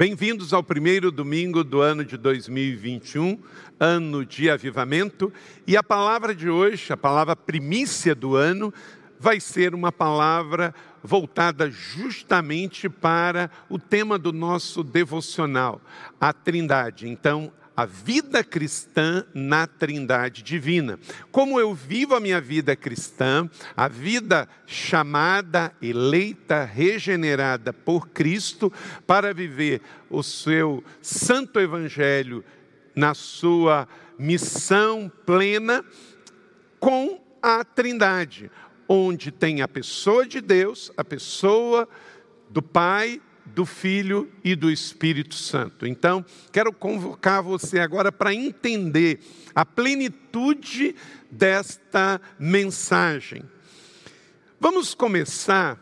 Bem-vindos ao primeiro domingo do ano de 2021, ano de avivamento, e a palavra de hoje, a palavra primícia do ano, vai ser uma palavra voltada justamente para o tema do nosso devocional, a Trindade. Então, a vida cristã na Trindade Divina. Como eu vivo a minha vida cristã, a vida chamada, eleita, regenerada por Cristo, para viver o seu santo evangelho na sua missão plena com a Trindade, onde tem a pessoa de Deus, a pessoa do Pai, do Filho e do Espírito Santo. Então, quero convocar você agora para entender a plenitude desta mensagem. Vamos começar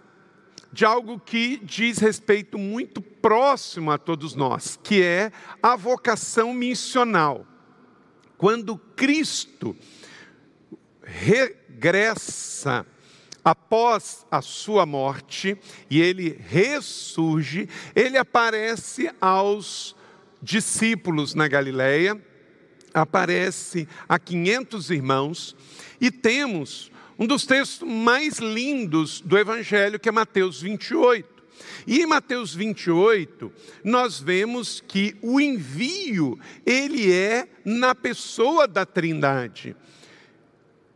de algo que diz respeito muito próximo a todos nós, que é a vocação missional. Quando Cristo regressa após a sua morte e ele ressurge, ele aparece aos discípulos na Galileia, aparece a 500 irmãos e temos um dos textos mais lindos do evangelho que é Mateus 28. E em Mateus 28, nós vemos que o envio, ele é na pessoa da Trindade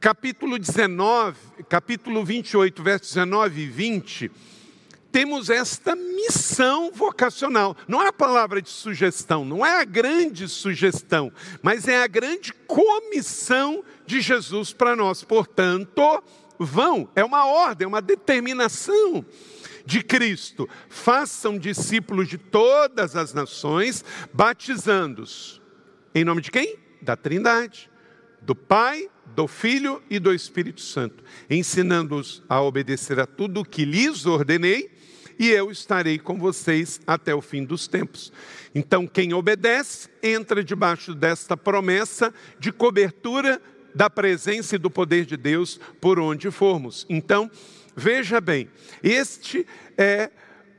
capítulo 19, capítulo 28, versos 19 e 20, temos esta missão vocacional. Não é a palavra de sugestão, não é a grande sugestão, mas é a grande comissão de Jesus para nós. Portanto, vão, é uma ordem, é uma determinação de Cristo. Façam discípulos de todas as nações, batizando-os. Em nome de quem? Da Trindade, do Pai, do Filho e do Espírito Santo, ensinando-os a obedecer a tudo o que lhes ordenei, e eu estarei com vocês até o fim dos tempos. Então, quem obedece, entra debaixo desta promessa de cobertura da presença e do poder de Deus por onde formos. Então, veja bem, este é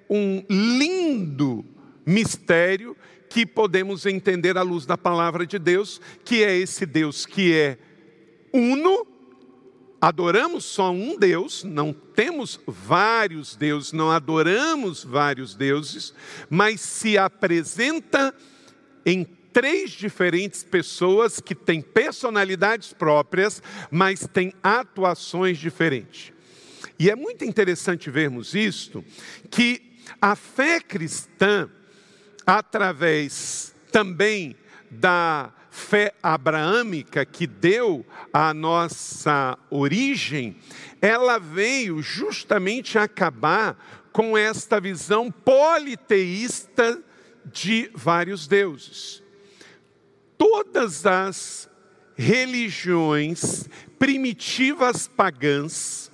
um lindo mistério que podemos entender à luz da palavra de Deus, que é esse Deus que é uno, adoramos só um Deus, não temos vários deuses, não adoramos vários deuses, mas se apresenta em três diferentes pessoas que têm personalidades próprias, mas têm atuações diferentes. E é muito interessante vermos isto, que a fé cristã, através também da fé abraâmica que deu a nossa origem, ela veio justamente acabar com esta visão politeísta de vários deuses. Todas as religiões primitivas pagãs,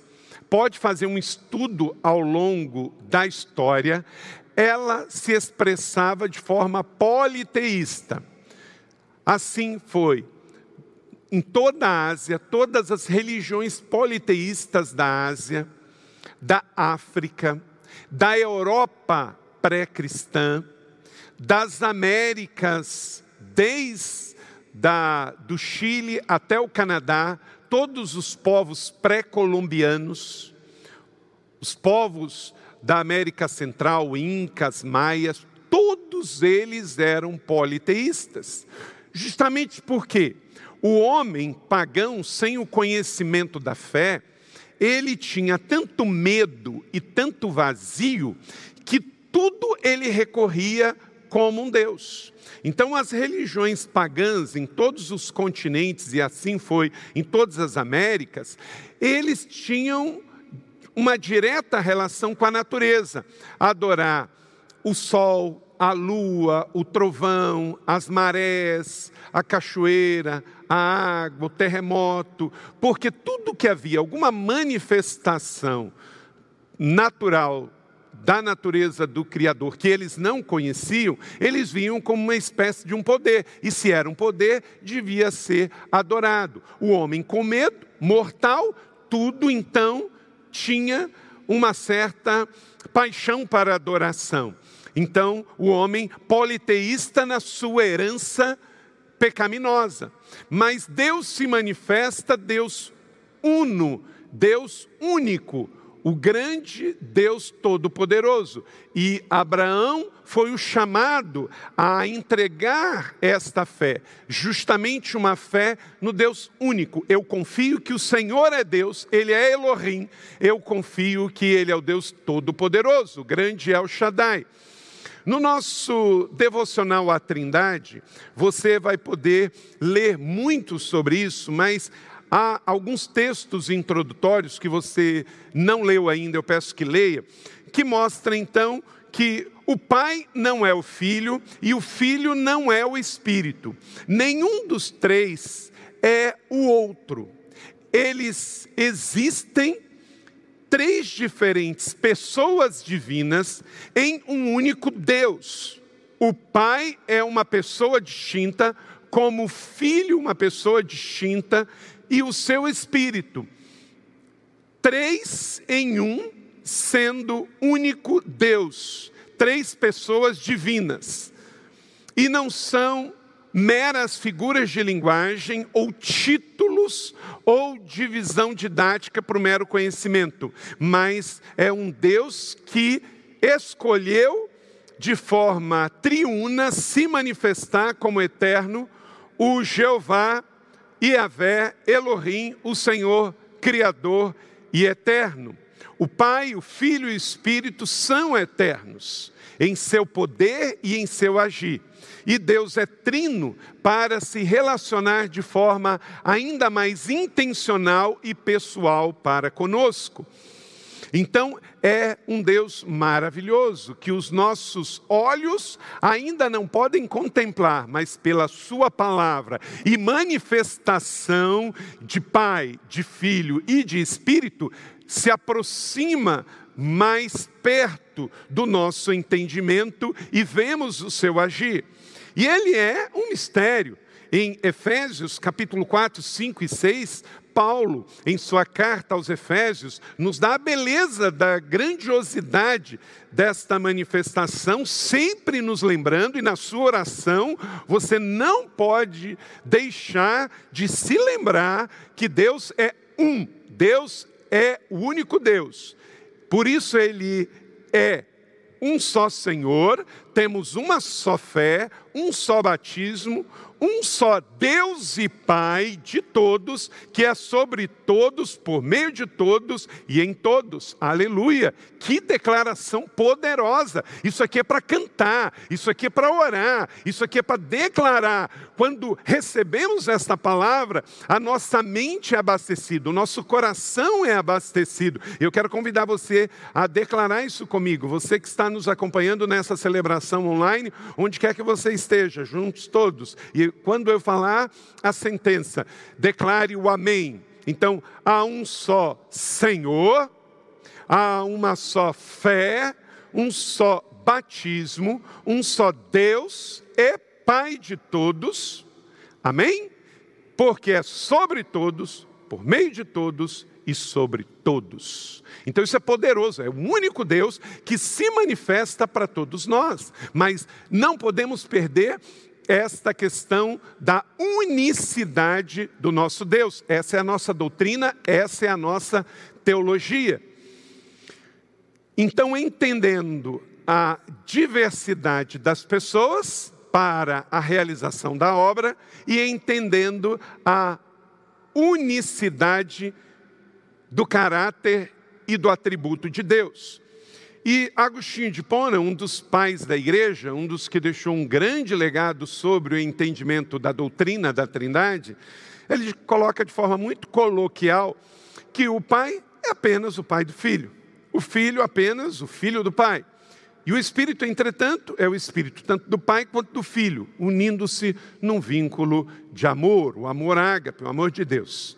pode fazer um estudo ao longo da história, ela se expressava de forma politeísta. Assim foi em toda a Ásia, todas as religiões politeístas da Ásia, da África, da Europa pré-cristã, das Américas, desde da, do Chile até o Canadá, todos os povos pré-colombianos, os povos da América Central, Incas, Maias, todos eles eram politeístas. Justamente porque o homem pagão, sem o conhecimento da fé, ele tinha tanto medo e tanto vazio que tudo ele recorria como um Deus. Então, as religiões pagãs em todos os continentes, e assim foi em todas as Américas, eles tinham uma direta relação com a natureza, adorar o sol, a lua, o trovão, as marés, a cachoeira, a água, o terremoto, porque tudo que havia alguma manifestação natural da natureza do Criador que eles não conheciam, eles viam como uma espécie de um poder. E se era um poder, devia ser adorado. O homem com medo, mortal, tudo então tinha uma certa paixão para adoração. Então, o homem politeísta na sua herança pecaminosa. Mas Deus se manifesta, Deus uno, Deus único, o grande Deus Todo-Poderoso. E Abraão foi o chamado a entregar esta fé, justamente uma fé no Deus único. Eu confio que o Senhor é Deus, Ele é Elohim, eu confio que Ele é o Deus Todo-Poderoso, grande El Shaddai. No nosso devocional à Trindade, você vai poder ler muito sobre isso, mas há alguns textos introdutórios que você não leu ainda, eu peço que leia, que mostram então que o Pai não é o Filho e o Filho não é o Espírito. Nenhum dos três é o outro. Eles existem três diferentes pessoas divinas em um único Deus. O Pai é uma pessoa distinta, como o Filho, uma pessoa distinta, e o seu Espírito. Três em um, sendo único Deus. Três pessoas divinas. E não são meras figuras de linguagem ou títulos ou divisão didática para o mero conhecimento, mas é um Deus que escolheu de forma triuna se manifestar como eterno, o Jeová, Yahvé, Elohim, o Senhor Criador e eterno. O Pai, o Filho e o Espírito são eternos em seu poder e em seu agir. E Deus é trino para se relacionar de forma ainda mais intencional e pessoal para conosco. Então, é um Deus maravilhoso que os nossos olhos ainda não podem contemplar, mas pela Sua palavra e manifestação de Pai, de Filho e de Espírito, se aproxima mais perto do nosso entendimento e vemos o seu agir. E ele é um mistério. Em Efésios capítulo 4, 5 e 6, Paulo, em sua carta aos Efésios, nos dá a beleza da grandiosidade desta manifestação, sempre nos lembrando, e na sua oração, você não pode deixar de se lembrar que Deus é um, Deus é o único Deus. Por isso ele é um só Senhor, temos uma só fé, um só batismo, um só Deus e Pai de todos, que é sobre todos, por meio de todos e em todos. Aleluia! Que declaração poderosa! Isso aqui é para cantar, isso aqui é para orar, isso aqui é para declarar. Quando recebemos esta palavra, a nossa mente é abastecida, o nosso coração é abastecido. Eu quero convidar você a declarar isso comigo, você que está nos acompanhando nessa celebração online, onde quer que você esteja, juntos todos. E quando eu falar a sentença, declare o amém. Então, há um só Senhor, há uma só fé, um só batismo, um só Deus e Pai de todos. Amém? Porque é sobre todos, por meio de todos e sobre todos. Então isso é poderoso, é o único Deus que se manifesta para todos nós. Mas não podemos perder esta questão da unicidade do nosso Deus. Essa é a nossa doutrina, essa é a nossa teologia. Então, entendendo a diversidade das pessoas para a realização da obra e entendendo a unicidade do caráter e do atributo de Deus. E Agostinho de Pona, um dos pais da igreja, um dos que deixou um grande legado sobre o entendimento da doutrina da Trindade, ele coloca de forma muito coloquial que o pai é apenas o pai do filho, o filho apenas o filho do pai. E o espírito, entretanto, é o espírito tanto do pai quanto do filho, unindo-se num vínculo de amor, o amor ágape, o amor de Deus.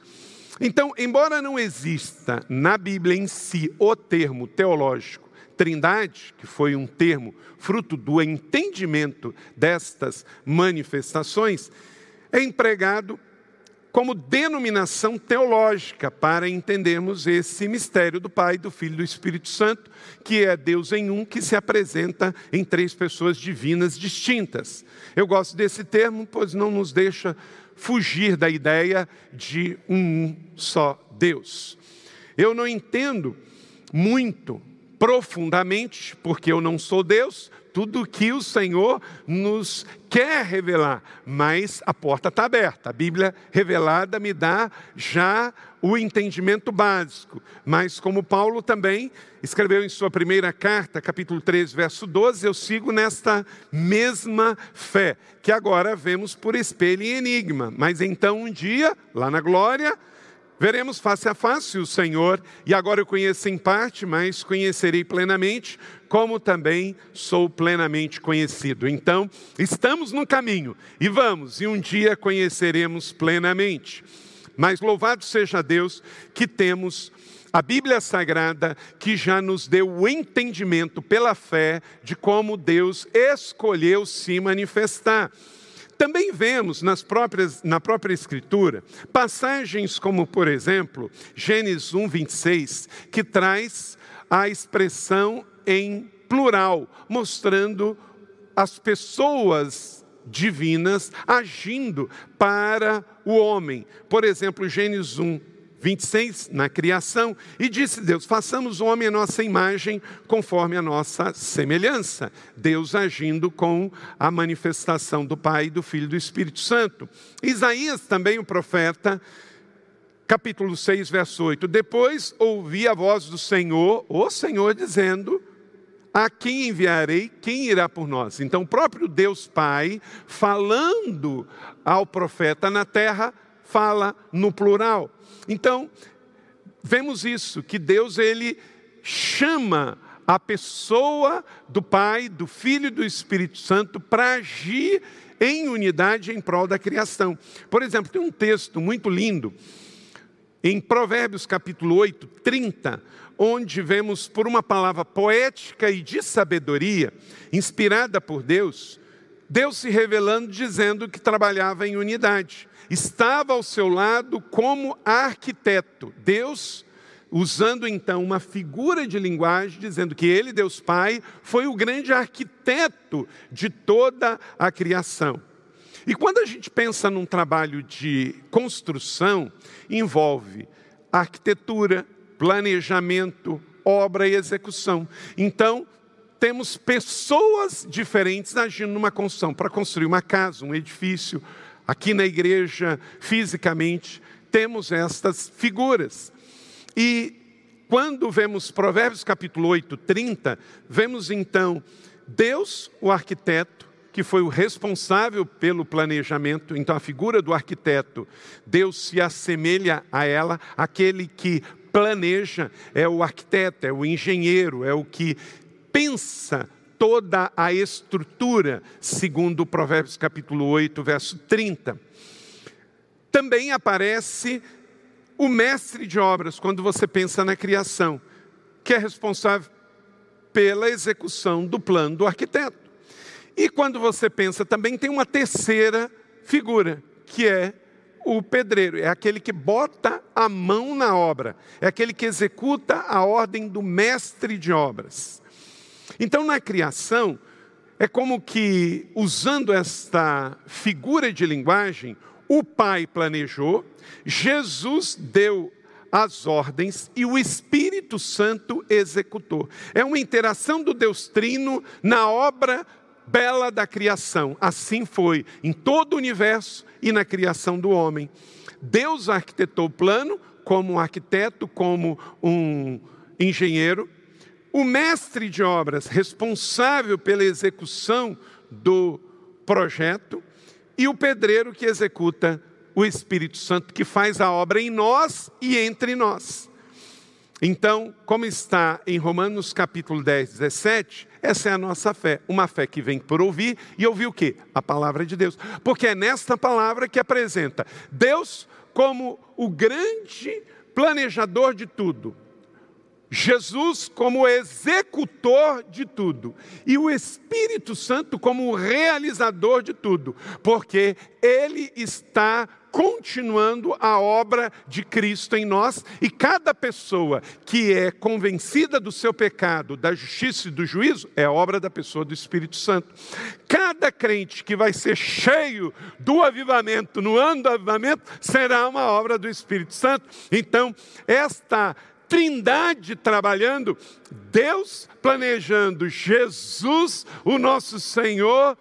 Então, embora não exista na Bíblia em si o termo teológico Trindade, que foi um termo fruto do entendimento destas manifestações, é empregado como denominação teológica para entendermos esse mistério do Pai, do Filho e do Espírito Santo, que é Deus em um que se apresenta em três pessoas divinas distintas. Eu gosto desse termo, pois não nos deixa fugir da ideia de um só Deus. Eu não entendo muito profundamente, porque eu não sou Deus, tudo que o Senhor nos quer revelar, mas a porta está aberta. A Bíblia revelada me dá já o entendimento básico, mas como Paulo também escreveu em sua primeira carta, capítulo 3, verso 12, eu sigo nesta mesma fé, que agora vemos por espelho e enigma, mas então um dia, lá na glória, Veremos face a face o Senhor, e agora eu conheço em parte, mas conhecerei plenamente, como também sou plenamente conhecido. Então, estamos no caminho e vamos, e um dia conheceremos plenamente. Mas louvado seja Deus que temos a Bíblia Sagrada que já nos deu o entendimento pela fé de como Deus escolheu se manifestar. Também vemos nas próprias, na própria Escritura passagens como, por exemplo, Gênesis 1, 26, que traz a expressão em plural, mostrando as pessoas divinas agindo para o homem. Por exemplo, Gênesis 1, 26, na criação, e disse Deus: façamos o homem a nossa imagem, conforme a nossa semelhança. Deus agindo com a manifestação do Pai, do Filho e do Espírito Santo. Isaías, também o profeta, capítulo 6, verso 8: Depois ouvi a voz do Senhor, o Senhor dizendo: a quem enviarei? Quem irá por nós? Então, o próprio Deus Pai, falando ao profeta na terra, fala no plural. Então, vemos isso, que Deus ele chama a pessoa do Pai, do Filho e do Espírito Santo para agir em unidade em prol da criação. Por exemplo, tem um texto muito lindo em Provérbios capítulo 8, 30, onde vemos por uma palavra poética e de sabedoria, inspirada por Deus, Deus se revelando dizendo que trabalhava em unidade estava ao seu lado como arquiteto. Deus, usando então uma figura de linguagem, dizendo que ele, Deus Pai, foi o grande arquiteto de toda a criação. E quando a gente pensa num trabalho de construção, envolve arquitetura, planejamento, obra e execução. Então, temos pessoas diferentes agindo numa construção, para construir uma casa, um edifício, Aqui na igreja, fisicamente, temos estas figuras. E quando vemos Provérbios capítulo 8, 30, vemos então Deus, o arquiteto, que foi o responsável pelo planejamento, então a figura do arquiteto, Deus se assemelha a ela, aquele que planeja é o arquiteto, é o engenheiro, é o que pensa toda a estrutura, segundo Provérbios capítulo 8, verso 30. Também aparece o mestre de obras, quando você pensa na criação, que é responsável pela execução do plano do arquiteto. E quando você pensa também, tem uma terceira figura, que é o pedreiro, é aquele que bota a mão na obra, é aquele que executa a ordem do mestre de obras. Então, na criação, é como que, usando esta figura de linguagem, o Pai planejou, Jesus deu as ordens e o Espírito Santo executou. É uma interação do Deus Trino na obra bela da criação. Assim foi em todo o universo e na criação do homem. Deus arquitetou o plano como um arquiteto, como um engenheiro, o mestre de obras responsável pela execução do projeto e o pedreiro que executa o Espírito Santo, que faz a obra em nós e entre nós. Então, como está em Romanos capítulo 10, 17, essa é a nossa fé, uma fé que vem por ouvir e ouvir o quê? A palavra de Deus. Porque é nesta palavra que apresenta Deus como o grande planejador de tudo, Jesus como executor de tudo e o Espírito Santo como realizador de tudo, porque ele está continuando a obra de Cristo em nós, e cada pessoa que é convencida do seu pecado, da justiça e do juízo, é obra da pessoa do Espírito Santo. Cada crente que vai ser cheio do avivamento, no ano do avivamento, será uma obra do Espírito Santo. Então, esta trindade trabalhando, Deus planejando, Jesus, o nosso Senhor,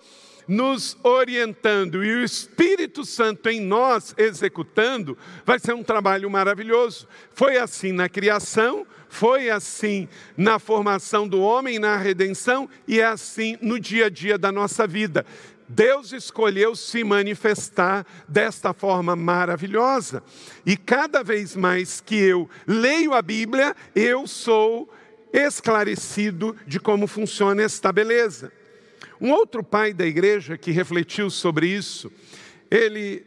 nos orientando e o Espírito Santo em nós executando, vai ser um trabalho maravilhoso. Foi assim na criação, foi assim na formação do homem, na redenção e é assim no dia a dia da nossa vida. Deus escolheu se manifestar desta forma maravilhosa. E cada vez mais que eu leio a Bíblia, eu sou esclarecido de como funciona esta beleza. Um outro pai da igreja que refletiu sobre isso, ele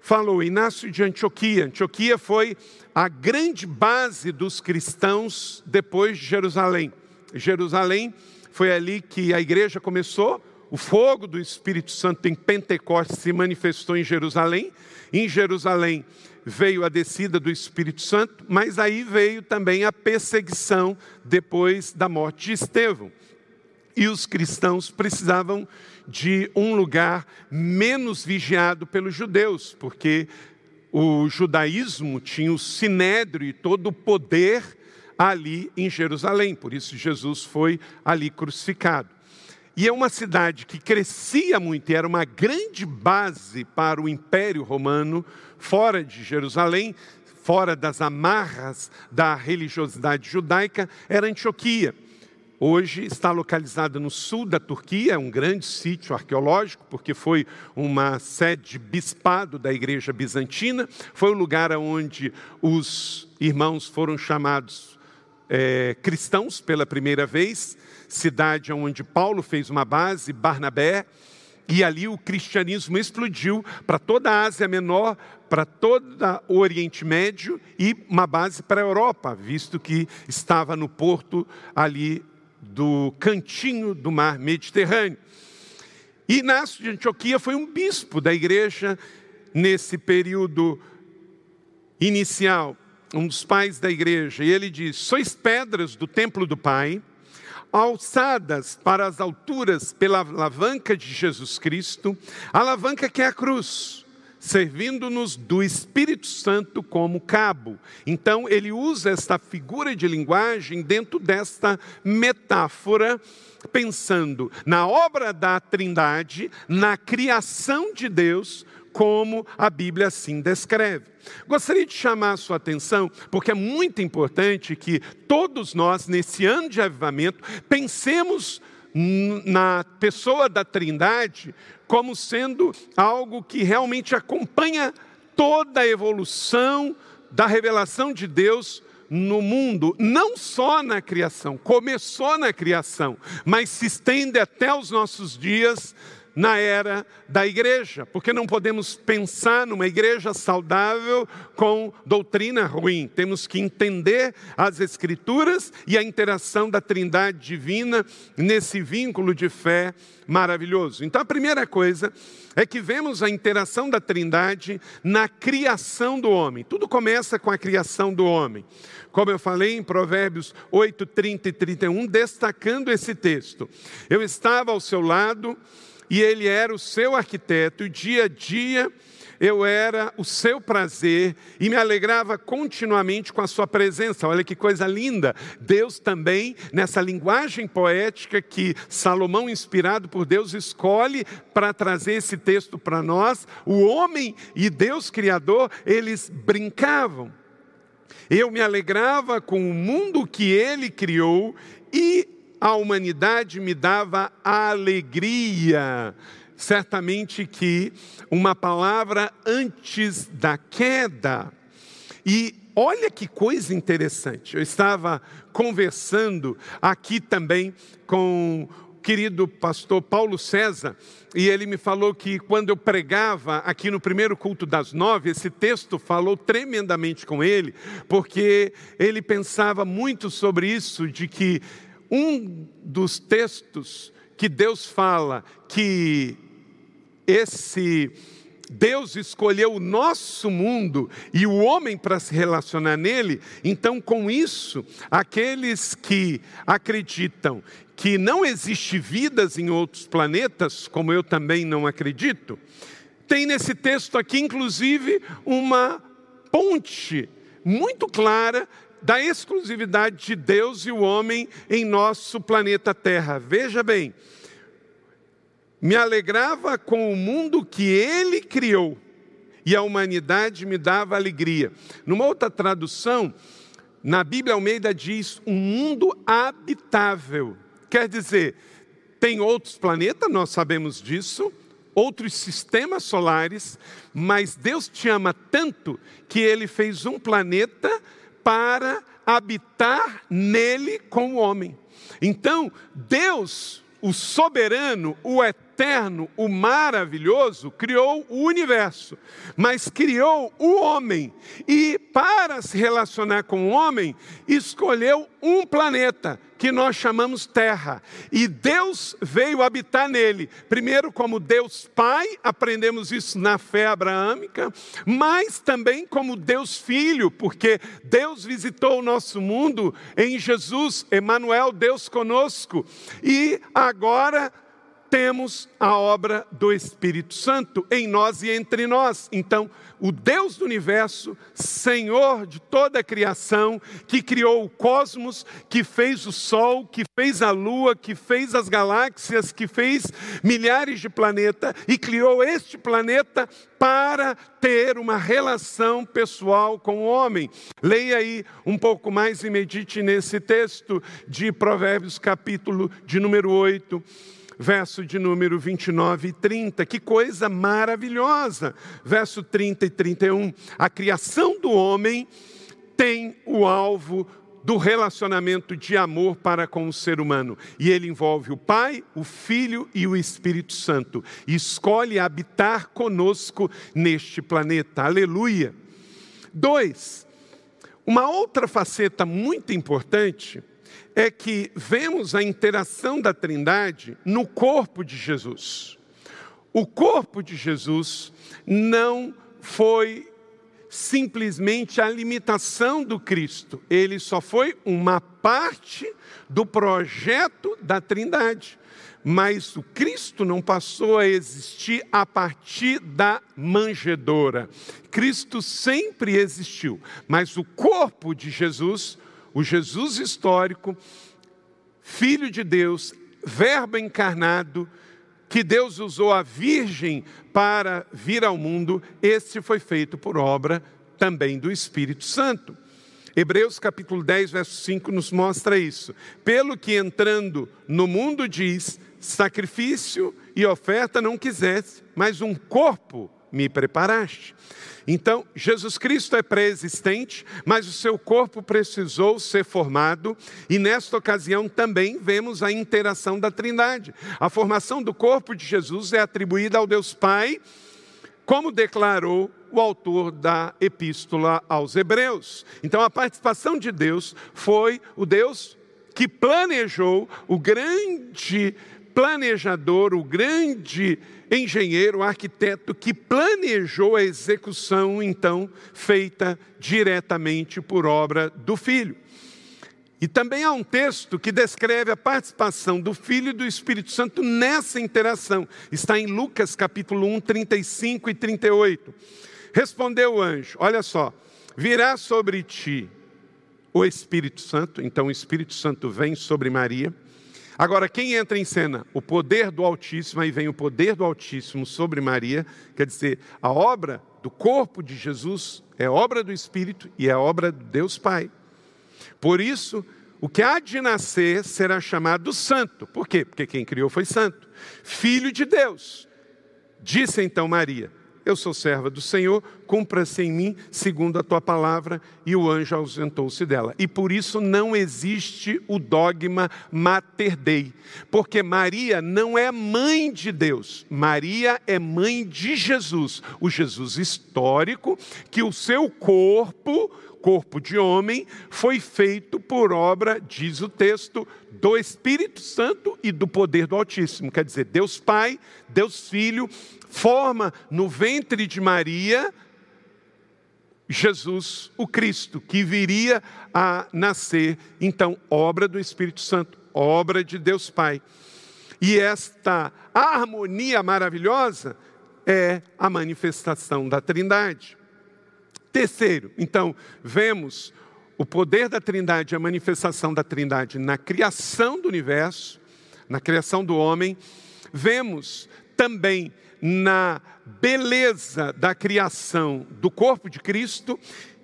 falou, Inácio de Antioquia. Antioquia foi a grande base dos cristãos depois de Jerusalém. Jerusalém foi ali que a igreja começou, o fogo do Espírito Santo em Pentecostes se manifestou em Jerusalém. Em Jerusalém veio a descida do Espírito Santo, mas aí veio também a perseguição depois da morte de Estevão e os cristãos precisavam de um lugar menos vigiado pelos judeus, porque o judaísmo tinha o sinédrio e todo o poder ali em Jerusalém, por isso Jesus foi ali crucificado. E é uma cidade que crescia muito e era uma grande base para o Império Romano, fora de Jerusalém, fora das amarras da religiosidade judaica, era Antioquia. Hoje está localizada no sul da Turquia, é um grande sítio arqueológico, porque foi uma sede bispado da igreja bizantina, foi o lugar onde os irmãos foram chamados é, cristãos pela primeira vez, cidade onde Paulo fez uma base, Barnabé, e ali o cristianismo explodiu para toda a Ásia Menor, para todo o Oriente Médio e uma base para a Europa, visto que estava no porto ali do cantinho do mar Mediterrâneo. E Inácio de Antioquia foi um bispo da igreja nesse período inicial, um dos pais da igreja, e ele diz: Sois pedras do templo do Pai, alçadas para as alturas pela alavanca de Jesus Cristo, alavanca que é a cruz servindo-nos do Espírito Santo como cabo. Então, ele usa esta figura de linguagem dentro desta metáfora, pensando na obra da Trindade, na criação de Deus, como a Bíblia assim descreve. Gostaria de chamar a sua atenção, porque é muito importante que todos nós, nesse ano de avivamento, pensemos na pessoa da Trindade como sendo algo que realmente acompanha toda a evolução da revelação de Deus no mundo, não só na criação, começou na criação, mas se estende até os nossos dias na era da igreja, porque não podemos pensar numa igreja saudável com doutrina ruim. Temos que entender as Escrituras e a interação da Trindade divina nesse vínculo de fé maravilhoso. Então, a primeira coisa é que vemos a interação da Trindade na criação do homem. Tudo começa com a criação do homem. Como eu falei em Provérbios 8, 30 e 31, destacando esse texto. Eu estava ao seu lado e ele era o seu arquiteto, e dia a dia eu era o seu prazer e me alegrava continuamente com a sua presença. Olha que coisa linda! Deus também, nessa linguagem poética que Salomão, inspirado por Deus, escolhe para trazer esse texto para nós, o homem e Deus Criador, eles brincavam. Eu me alegrava com o mundo que ele criou e a humanidade me dava alegria. Certamente que uma palavra antes da queda. E olha que coisa interessante. Eu estava conversando aqui também com o querido pastor Paulo César, e ele me falou que quando eu pregava aqui no primeiro culto das nove, esse texto falou tremendamente com ele, porque ele pensava muito sobre isso, de que um dos textos que Deus fala que esse Deus escolheu o nosso mundo e o homem para se relacionar nele, então com isso, aqueles que acreditam que não existe vidas em outros planetas, como eu também não acredito, tem nesse texto aqui, inclusive, uma ponte muito clara da exclusividade de Deus e o homem em nosso planeta Terra. Veja bem, me alegrava com o mundo que ele criou e a humanidade me dava alegria. Numa outra tradução, na Bíblia Almeida diz um mundo habitável. Quer dizer, tem outros planetas, nós sabemos disso, outros sistemas solares, mas Deus te ama tanto que ele fez um planeta para habitar nele com o homem. Então, Deus, o soberano, o eterno, eterno, o maravilhoso, criou o universo, mas criou o homem. E para se relacionar com o homem, escolheu um planeta que nós chamamos Terra. E Deus veio habitar nele. Primeiro, como Deus Pai, aprendemos isso na fé abraâmica, mas também como Deus Filho, porque Deus visitou o nosso mundo em Jesus, Emanuel, Deus conosco. E agora temos a obra do Espírito Santo em nós e entre nós. Então, o Deus do universo, Senhor de toda a criação, que criou o cosmos, que fez o Sol, que fez a Lua, que fez as galáxias, que fez milhares de planetas e criou este planeta para ter uma relação pessoal com o homem. Leia aí um pouco mais e medite nesse texto de Provérbios, capítulo de número 8 verso de número 29 e 30. Que coisa maravilhosa! Verso 30 e 31. A criação do homem tem o alvo do relacionamento de amor para com o ser humano. E ele envolve o Pai, o Filho e o Espírito Santo. E escolhe habitar conosco neste planeta. Aleluia. Dois, uma outra faceta muito importante é que vemos a interação da Trindade no corpo de Jesus. O corpo de Jesus não foi simplesmente a limitação do Cristo, ele só foi uma parte do projeto da Trindade. Mas o Cristo não passou a existir a partir da manjedoura. Cristo sempre existiu, mas o corpo de Jesus o Jesus histórico, Filho de Deus, Verbo encarnado, que Deus usou a Virgem para vir ao mundo, esse foi feito por obra também do Espírito Santo. Hebreus capítulo 10, verso 5 nos mostra isso. Pelo que entrando no mundo diz: sacrifício e oferta não quisesse, mas um corpo me preparaste. Então, Jesus Cristo é pré-existente, mas o seu corpo precisou ser formado, e nesta ocasião também vemos a interação da Trindade. A formação do corpo de Jesus é atribuída ao Deus Pai, como declarou o autor da epístola aos Hebreus. Então, a participação de Deus foi o Deus que planejou o grande planejador, o grande engenheiro, arquiteto que planejou a execução, então, feita diretamente por obra do Filho. E também há um texto que descreve a participação do Filho e do Espírito Santo nessa interação. Está em Lucas capítulo 1, 35 e 38. Respondeu o anjo: Olha só, virá sobre ti o Espírito Santo, então o Espírito Santo vem sobre Maria Agora, quem entra em cena? O poder do Altíssimo, aí vem o poder do Altíssimo sobre Maria, quer dizer, a obra do corpo de Jesus é obra do Espírito e é obra de Deus Pai. Por isso, o que há de nascer será chamado santo. Por quê? Porque quem criou foi santo. Filho de Deus. Disse então Maria: eu sou serva do Senhor, cumpra-se em mim segundo a tua palavra. E o anjo ausentou-se dela. E por isso não existe o dogma mater dei, porque Maria não é mãe de Deus, Maria é mãe de Jesus, o Jesus histórico, que o seu corpo corpo de homem foi feito por obra, diz o texto, do Espírito Santo e do poder do Altíssimo. Quer dizer, Deus Pai, Deus Filho, forma no ventre de Maria Jesus, o Cristo, que viria a nascer. Então, obra do Espírito Santo, obra de Deus Pai. E esta harmonia maravilhosa é a manifestação da Trindade. Terceiro, então, vemos o poder da Trindade, a manifestação da Trindade na criação do universo, na criação do homem. Vemos também na beleza da criação do corpo de Cristo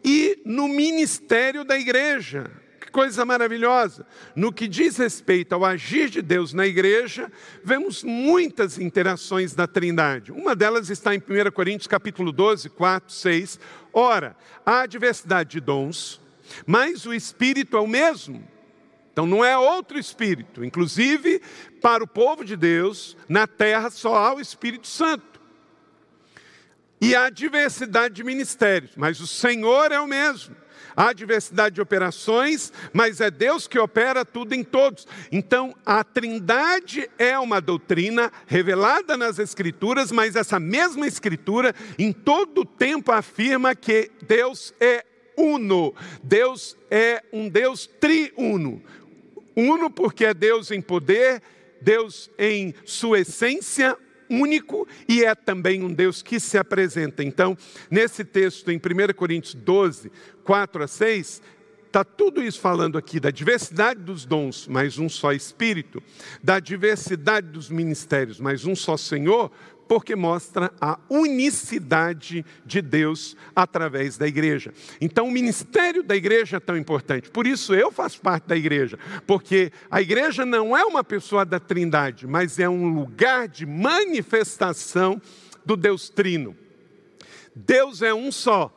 e no ministério da igreja. Que coisa maravilhosa! No que diz respeito ao agir de Deus na igreja, vemos muitas interações da Trindade. Uma delas está em 1 Coríntios capítulo 12, 4, 6. Ora, há diversidade de dons, mas o Espírito é o mesmo. Então não é outro Espírito. Inclusive, para o povo de Deus, na terra só há o Espírito Santo. E há diversidade de ministérios, mas o Senhor é o mesmo. Há diversidade de operações, mas é Deus que opera tudo em todos. Então, a Trindade é uma doutrina revelada nas Escrituras, mas essa mesma Escritura, em todo o tempo, afirma que Deus é uno. Deus é um Deus triuno. Uno, porque é Deus em poder, Deus em sua essência, único e é também um Deus que se apresenta. Então, nesse texto em 1 Coríntios 12, 4 a 6, está tudo isso falando aqui da diversidade dos dons, mas um só Espírito, da diversidade dos ministérios, mas um só Senhor, porque mostra a unicidade de Deus através da igreja. Então, o ministério da igreja é tão importante. Por isso, eu faço parte da igreja, porque a igreja não é uma pessoa da Trindade, mas é um lugar de manifestação do Deus Trino. Deus é um só,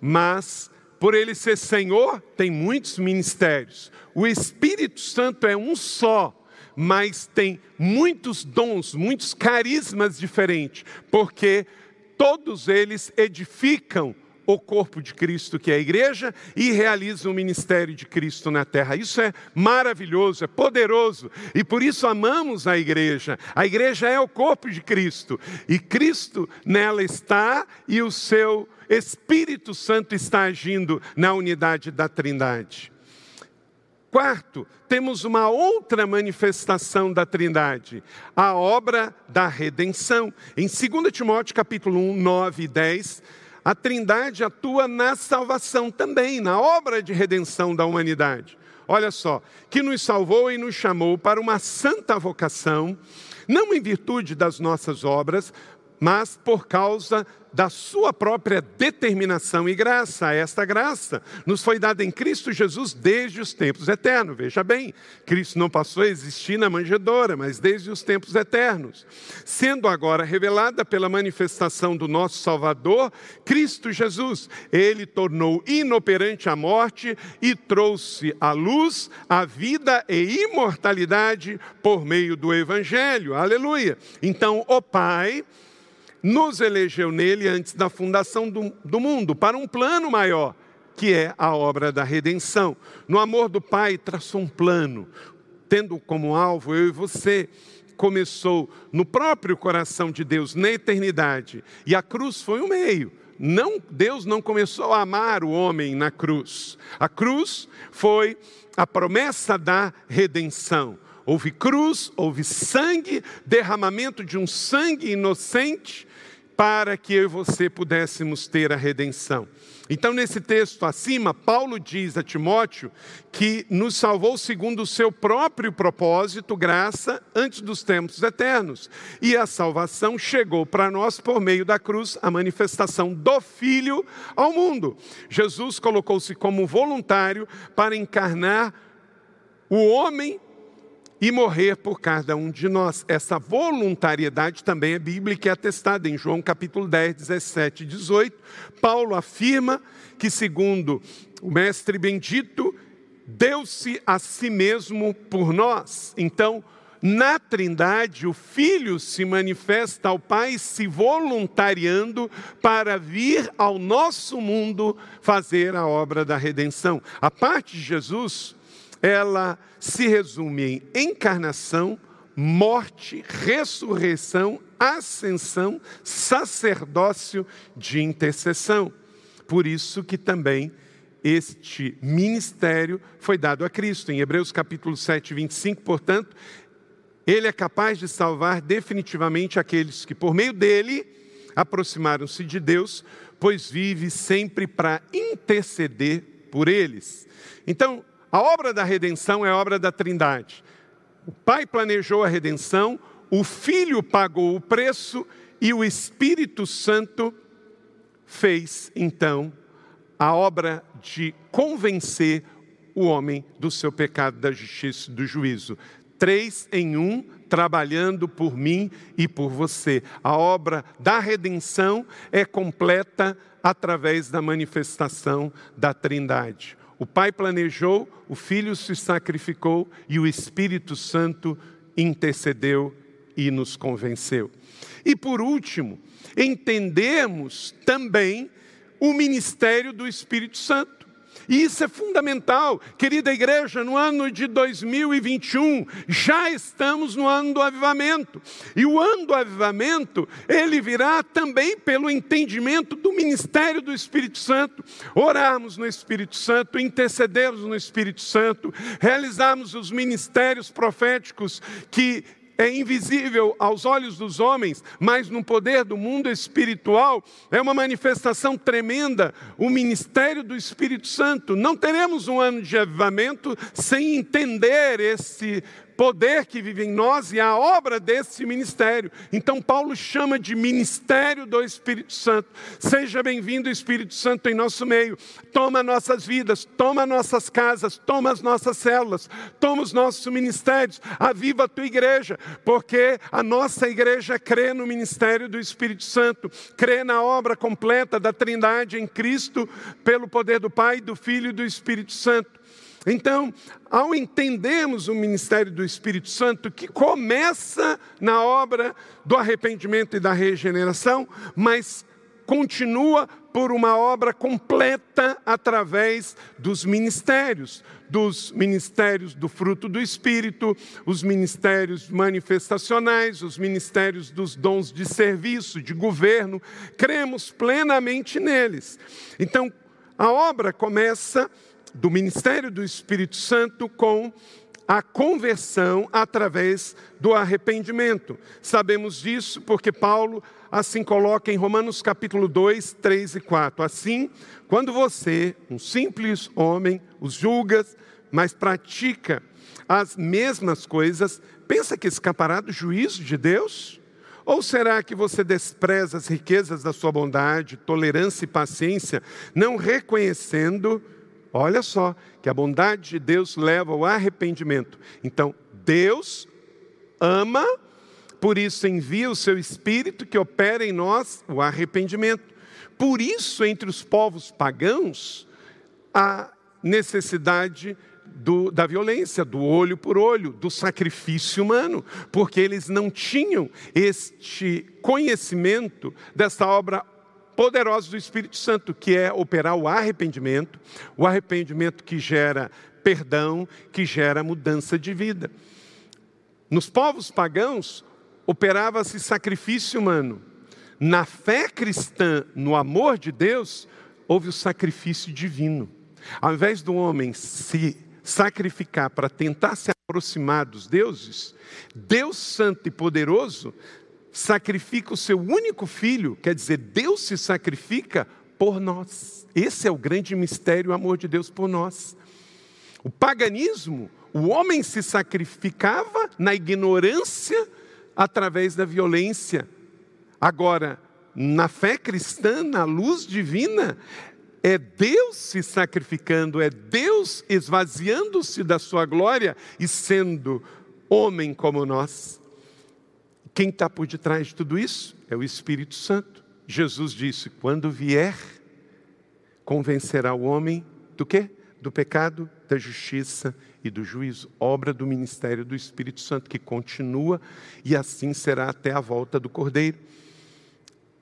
mas por ele ser Senhor, tem muitos ministérios. O Espírito Santo é um só mas tem muitos dons, muitos carismas diferentes, porque todos eles edificam o corpo de Cristo, que é a igreja, e realizam o ministério de Cristo na terra. Isso é maravilhoso, é poderoso, e por isso amamos a igreja. A igreja é o corpo de Cristo, e Cristo nela está, e o seu Espírito Santo está agindo na unidade da Trindade. Quarto, temos uma outra manifestação da Trindade, a obra da redenção. Em 2 Timóteo capítulo 1, 9 e 10, a Trindade atua na salvação também, na obra de redenção da humanidade. Olha só, que nos salvou e nos chamou para uma santa vocação, não em virtude das nossas obras, mas por causa da sua própria determinação e graça. Esta graça nos foi dada em Cristo Jesus desde os tempos eternos. Veja bem, Cristo não passou a existir na manjedoura, mas desde os tempos eternos. Sendo agora revelada pela manifestação do nosso Salvador, Cristo Jesus, ele tornou inoperante a morte e trouxe à luz a vida e imortalidade por meio do Evangelho. Aleluia. Então, o Pai nos elegeu nele antes da fundação do, do mundo, para um plano maior, que é a obra da redenção. No amor do Pai, traçou um plano, tendo como alvo eu e você. Começou no próprio coração de Deus, na eternidade, e a cruz foi o um meio. Não, Deus não começou a amar o homem na cruz. A cruz foi a promessa da redenção. Houve cruz, houve sangue, derramamento de um sangue inocente, para que eu e você pudéssemos ter a redenção. Então, nesse texto acima, Paulo diz a Timóteo que nos salvou segundo o seu próprio propósito, graça, antes dos tempos eternos. E a salvação chegou para nós por meio da cruz, a manifestação do Filho ao mundo. Jesus colocou-se como voluntário para encarnar o homem e morrer por cada um de nós. Essa voluntariedade também é bíblica e é atestada em João capítulo 10, 17 e 18. Paulo afirma que, segundo o Mestre bendito, deu-se a si mesmo por nós. Então, na Trindade, o Filho se manifesta ao Pai se voluntariando para vir ao nosso mundo fazer a obra da redenção. A parte de Jesus, ela se resume em encarnação, morte, ressurreição, ascensão, sacerdócio de intercessão. Por isso que também este ministério foi dado a Cristo. Em Hebreus capítulo 7, 25, portanto, ele é capaz de salvar definitivamente aqueles que, por meio dele, aproximaram-se de Deus, pois vive sempre para interceder por eles. Então, a obra da redenção é obra da Trindade. O Pai planejou a redenção, o Filho pagou o preço e o Espírito Santo fez, então, a obra de convencer o homem do seu pecado, da justiça e do juízo três em um, trabalhando por mim e por você. A obra da redenção é completa através da manifestação da Trindade. O Pai planejou, o Filho se sacrificou e o Espírito Santo intercedeu e nos convenceu. E por último, entendemos também o ministério do Espírito Santo. E isso é fundamental, querida igreja, no ano de 2021, já estamos no ano do avivamento. E o ano do avivamento, ele virá também pelo entendimento do ministério do Espírito Santo. Orarmos no Espírito Santo, intercedermos no Espírito Santo, realizarmos os ministérios proféticos que é invisível aos olhos dos homens, mas no poder do mundo espiritual, é uma manifestação tremenda, o ministério do Espírito Santo. Não teremos um ano de avivamento sem entender esse poder que vive em nós e a obra desse ministério. Então, Paulo chama de ministério do Espírito Santo. Seja bem-vindo, Espírito Santo, em nosso meio. Toma nossas vidas, toma nossas casas, toma as nossas células, toma os nossos ministérios. Aviva a tua igreja, porque a nossa igreja crê no ministério do Espírito Santo, crê na obra completa da Trindade em Cristo, pelo poder do Pai, do Filho e do Espírito Santo. Então, ao entendermos o ministério do Espírito Santo, que começa na obra do arrependimento e da regeneração, mas continua por uma obra completa através dos ministérios, dos ministérios do fruto do Espírito, os ministérios manifestacionais, os ministérios dos dons de serviço, de governo, cremos plenamente neles. Então, a obra começa do ministério do Espírito Santo com a conversão através do arrependimento. Sabemos disso porque Paulo assim coloca em Romanos capítulo 2, 3 e 4. Assim, quando você, um simples homem, os julga, mas pratica as mesmas coisas, pensa que escapará do juízo de Deus? Ou será que você despreza as riquezas da sua bondade, tolerância e paciência, não reconhecendo Olha só, que a bondade de Deus leva ao arrependimento. Então, Deus ama, por isso envia o seu Espírito que opera em nós o arrependimento. Por isso, entre os povos pagãos, a necessidade do, da violência, do olho por olho, do sacrifício humano, porque eles não tinham este conhecimento dessa obra poderosos do Espírito Santo, que é operar o arrependimento, o arrependimento que gera perdão, que gera mudança de vida. Nos povos pagãos, operava-se sacrifício humano. Na fé cristã, no amor de Deus, houve o sacrifício divino. Ao invés do homem se sacrificar para tentar se aproximar dos deuses, Deus Santo e Poderoso sacrifica o seu único filho, quer dizer, Deus se sacrifica por nós. Esse é o grande mistério, o amor de Deus por nós. O paganismo, o homem se sacrificava na ignorância através da violência. Agora, na fé cristã, na luz divina, é Deus se sacrificando, é Deus esvaziando-se da sua glória e sendo homem como nós. Quem está por detrás de tudo isso? É o Espírito Santo. Jesus disse: quando vier, convencerá o homem do quê? Do pecado, da justiça e do juízo, obra do ministério do Espírito Santo que continua e assim será até a volta do Cordeiro.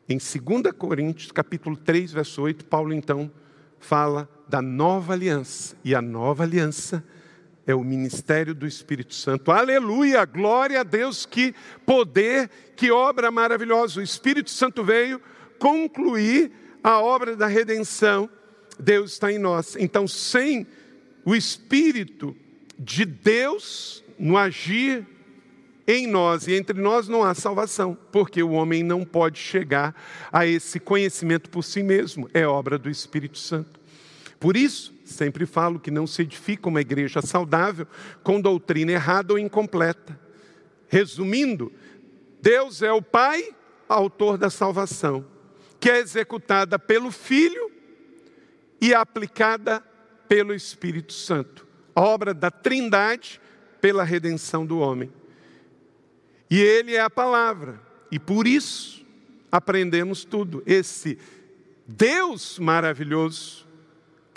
Em 2 Coríntios, capítulo 3, verso 8, Paulo então fala da nova aliança, e a nova aliança é o ministério do Espírito Santo. Aleluia, glória a Deus, que poder, que obra maravilhosa. O Espírito Santo veio concluir a obra da redenção. Deus está em nós. Então, sem o Espírito de Deus no agir em nós e entre nós não há salvação, porque o homem não pode chegar a esse conhecimento por si mesmo, é obra do Espírito Santo. Por isso, sempre falo que não se edifica uma igreja saudável com doutrina errada ou incompleta. Resumindo, Deus é o Pai, autor da salvação, que é executada pelo Filho e aplicada pelo Espírito Santo. Obra da Trindade pela redenção do homem. E Ele é a palavra. E por isso aprendemos tudo. Esse Deus maravilhoso,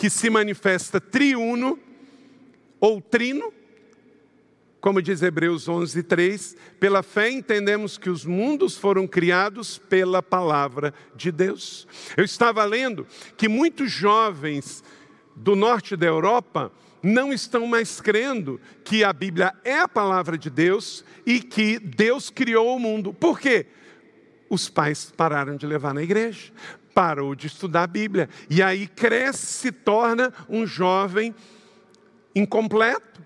que se manifesta triuno ou trino, como diz Hebreus 11, 3, pela fé entendemos que os mundos foram criados pela palavra de Deus. Eu estava lendo que muitos jovens do norte da Europa não estão mais crendo que a Bíblia é a palavra de Deus e que Deus criou o mundo. Por quê? Os pais pararam de levar na igreja, parou de estudar a Bíblia, e aí cresce, se torna um jovem incompleto,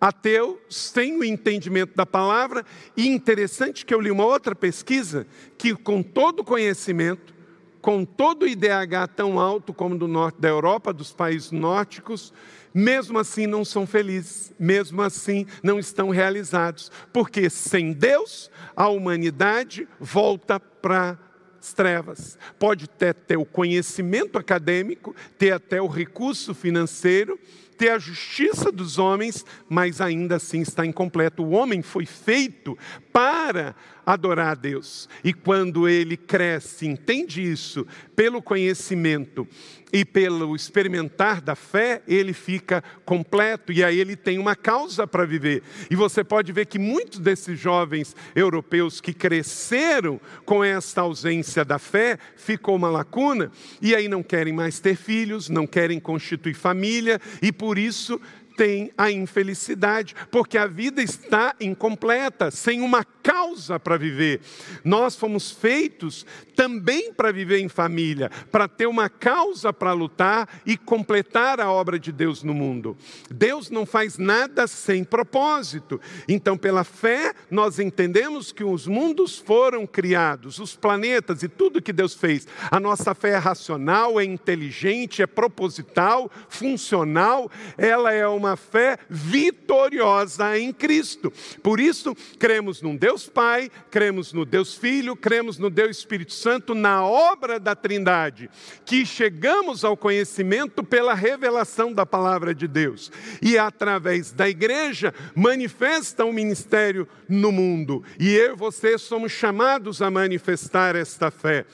ateu, sem o entendimento da palavra, e interessante que eu li uma outra pesquisa que, com todo conhecimento, com todo o IDH tão alto como do norte da Europa, dos países nórdicos, mesmo assim não são felizes, mesmo assim não estão realizados, porque sem Deus a humanidade volta para as trevas. Pode até ter o conhecimento acadêmico, ter até o recurso financeiro, ter a justiça dos homens, mas ainda assim está incompleto. O homem foi feito para adorar a Deus. E quando ele cresce, entende isso, pelo conhecimento e pelo experimentar da fé, ele fica completo e aí ele tem uma causa para viver. E você pode ver que muitos desses jovens europeus que cresceram com essa ausência da fé, ficou uma lacuna e aí não querem mais ter filhos, não querem constituir família e por isso tem a infelicidade, porque a vida está incompleta, sem uma causa para viver. Nós fomos feitos também para viver em família, para ter uma causa para lutar e completar a obra de Deus no mundo. Deus não faz nada sem propósito. Então, pela fé, nós entendemos que os mundos foram criados, os planetas e tudo que Deus fez. A nossa fé é racional, é inteligente, é proposital, funcional, ela é uma uma fé vitoriosa em Cristo. Por isso, cremos num Deus Pai, cremos no Deus Filho, cremos no Deus Espírito Santo, na obra da Trindade, que chegamos ao conhecimento pela revelação da palavra de Deus. E através da igreja manifesta o um ministério no mundo. E eu e você somos chamados a manifestar esta fé.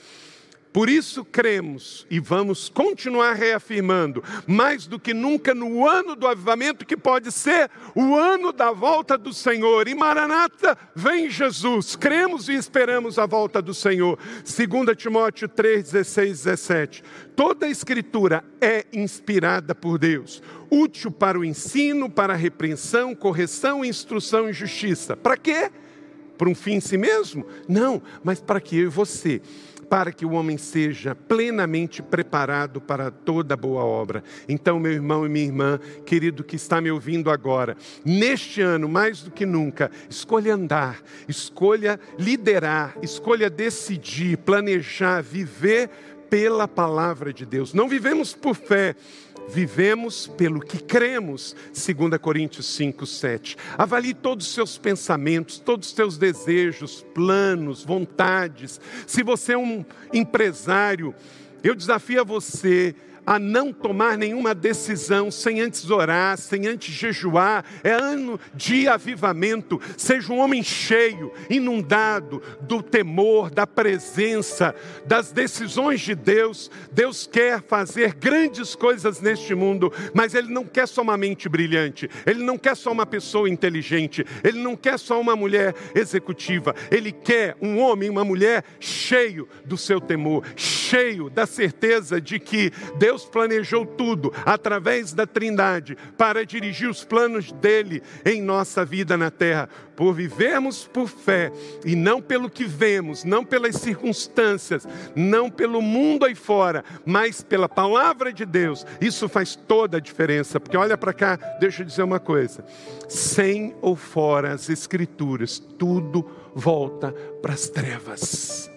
Por isso cremos e vamos continuar reafirmando, mais do que nunca no ano do avivamento, que pode ser o ano da volta do Senhor. E Maranata, vem Jesus. Cremos e esperamos a volta do Senhor. 2 Timóteo 3, 16, 17. Toda a Escritura é inspirada por Deus, útil para o ensino, para a repreensão, correção, instrução e justiça. Para quê? Para um fim em si mesmo? Não, mas para que eu e você para que o homem seja plenamente preparado para toda boa obra. Então, meu irmão e minha irmã, querido que está me ouvindo agora, neste ano, mais do que nunca, escolha andar, escolha liderar, escolha decidir, planejar, viver pela palavra de Deus. Não vivemos por fé, vivemos pelo que cremos, 2 Coríntios 5, 7. Avalie todos os seus pensamentos, todos os seus desejos, planos, vontades. Se você é um empresário, Eu desafio a você a não tomar nenhuma decisão sem antes orar, sem antes jejuar. É ano de avivamento. Seja um homem cheio, inundado do temor, da presença, das decisões de Deus. Deus quer fazer grandes coisas neste mundo, mas Ele não quer só uma mente brilhante, Ele não quer só uma pessoa inteligente, Ele não quer só uma mulher executiva, Ele quer um homem, uma mulher cheio do seu temor, cheio da certeza de que Deus planejou tudo através da Trindade para dirigir os planos dele em nossa vida na terra, por vivermos por fé e não pelo que vemos, não pelas circunstâncias, não pelo mundo aí fora, mas pela palavra de Deus. Isso faz toda a diferença, porque olha para cá, deixa eu dizer uma coisa: sem ou fora as Escrituras, tudo volta para as trevas.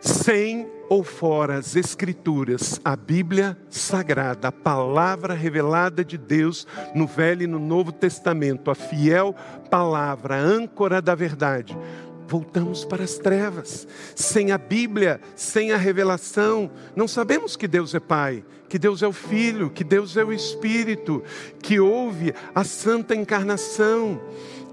Sem ou fora as Escrituras, a Bíblia Sagrada, a palavra revelada de Deus no Velho e no Novo Testamento, a fiel palavra, a âncora da verdade, voltamos para as trevas. Sem a Bíblia, sem a revelação, não sabemos que Deus é Pai, que Deus é o Filho, que Deus é o Espírito, que houve a santa encarnação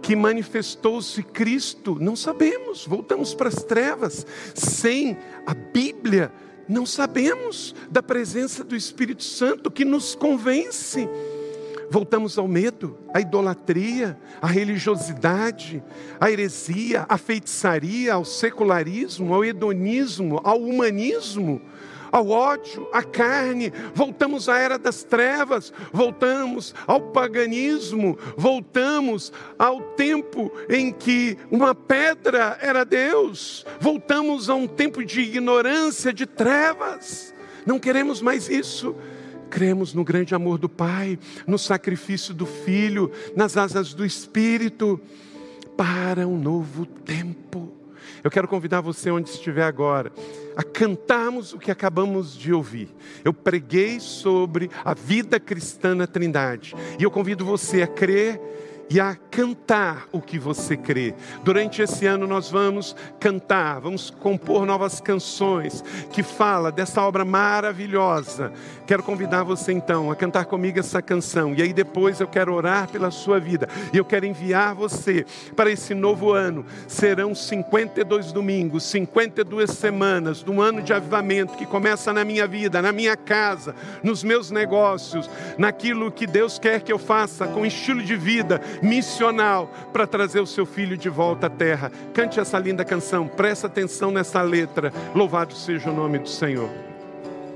que manifestou-se Cristo? Não sabemos, voltamos para as trevas. Sem a Bíblia, não sabemos da presença do Espírito Santo que nos convence. Voltamos ao medo, à idolatria, à religiosidade, à heresia, à feitiçaria, ao secularismo, ao hedonismo, ao humanismo ao ódio, à carne, voltamos à era das trevas, voltamos ao paganismo, voltamos ao tempo em que uma pedra era Deus, voltamos a um tempo de ignorância, de trevas. Não queremos mais isso. Cremos no grande amor do Pai, no sacrifício do Filho, nas asas do Espírito, para um novo tempo. Eu quero convidar você, onde estiver agora, a cantarmos o que acabamos de ouvir. Eu preguei sobre a vida cristã na Trindade. E eu convido você a crer e a cantar o que você crê. Durante esse ano nós vamos cantar, vamos compor novas canções que fala dessa obra maravilhosa. Quero convidar você então a cantar comigo essa canção e aí depois eu quero orar pela sua vida e eu quero enviar você para esse novo ano. Serão 52 domingos, 52 semanas do ano de avivamento que começa na minha vida, na minha casa, nos meus negócios, naquilo que Deus quer que eu faça com estilo de vida missional para trazer o seu filho de volta à terra. Cante essa linda canção, presta atenção nessa letra. Louvado seja o nome do Senhor.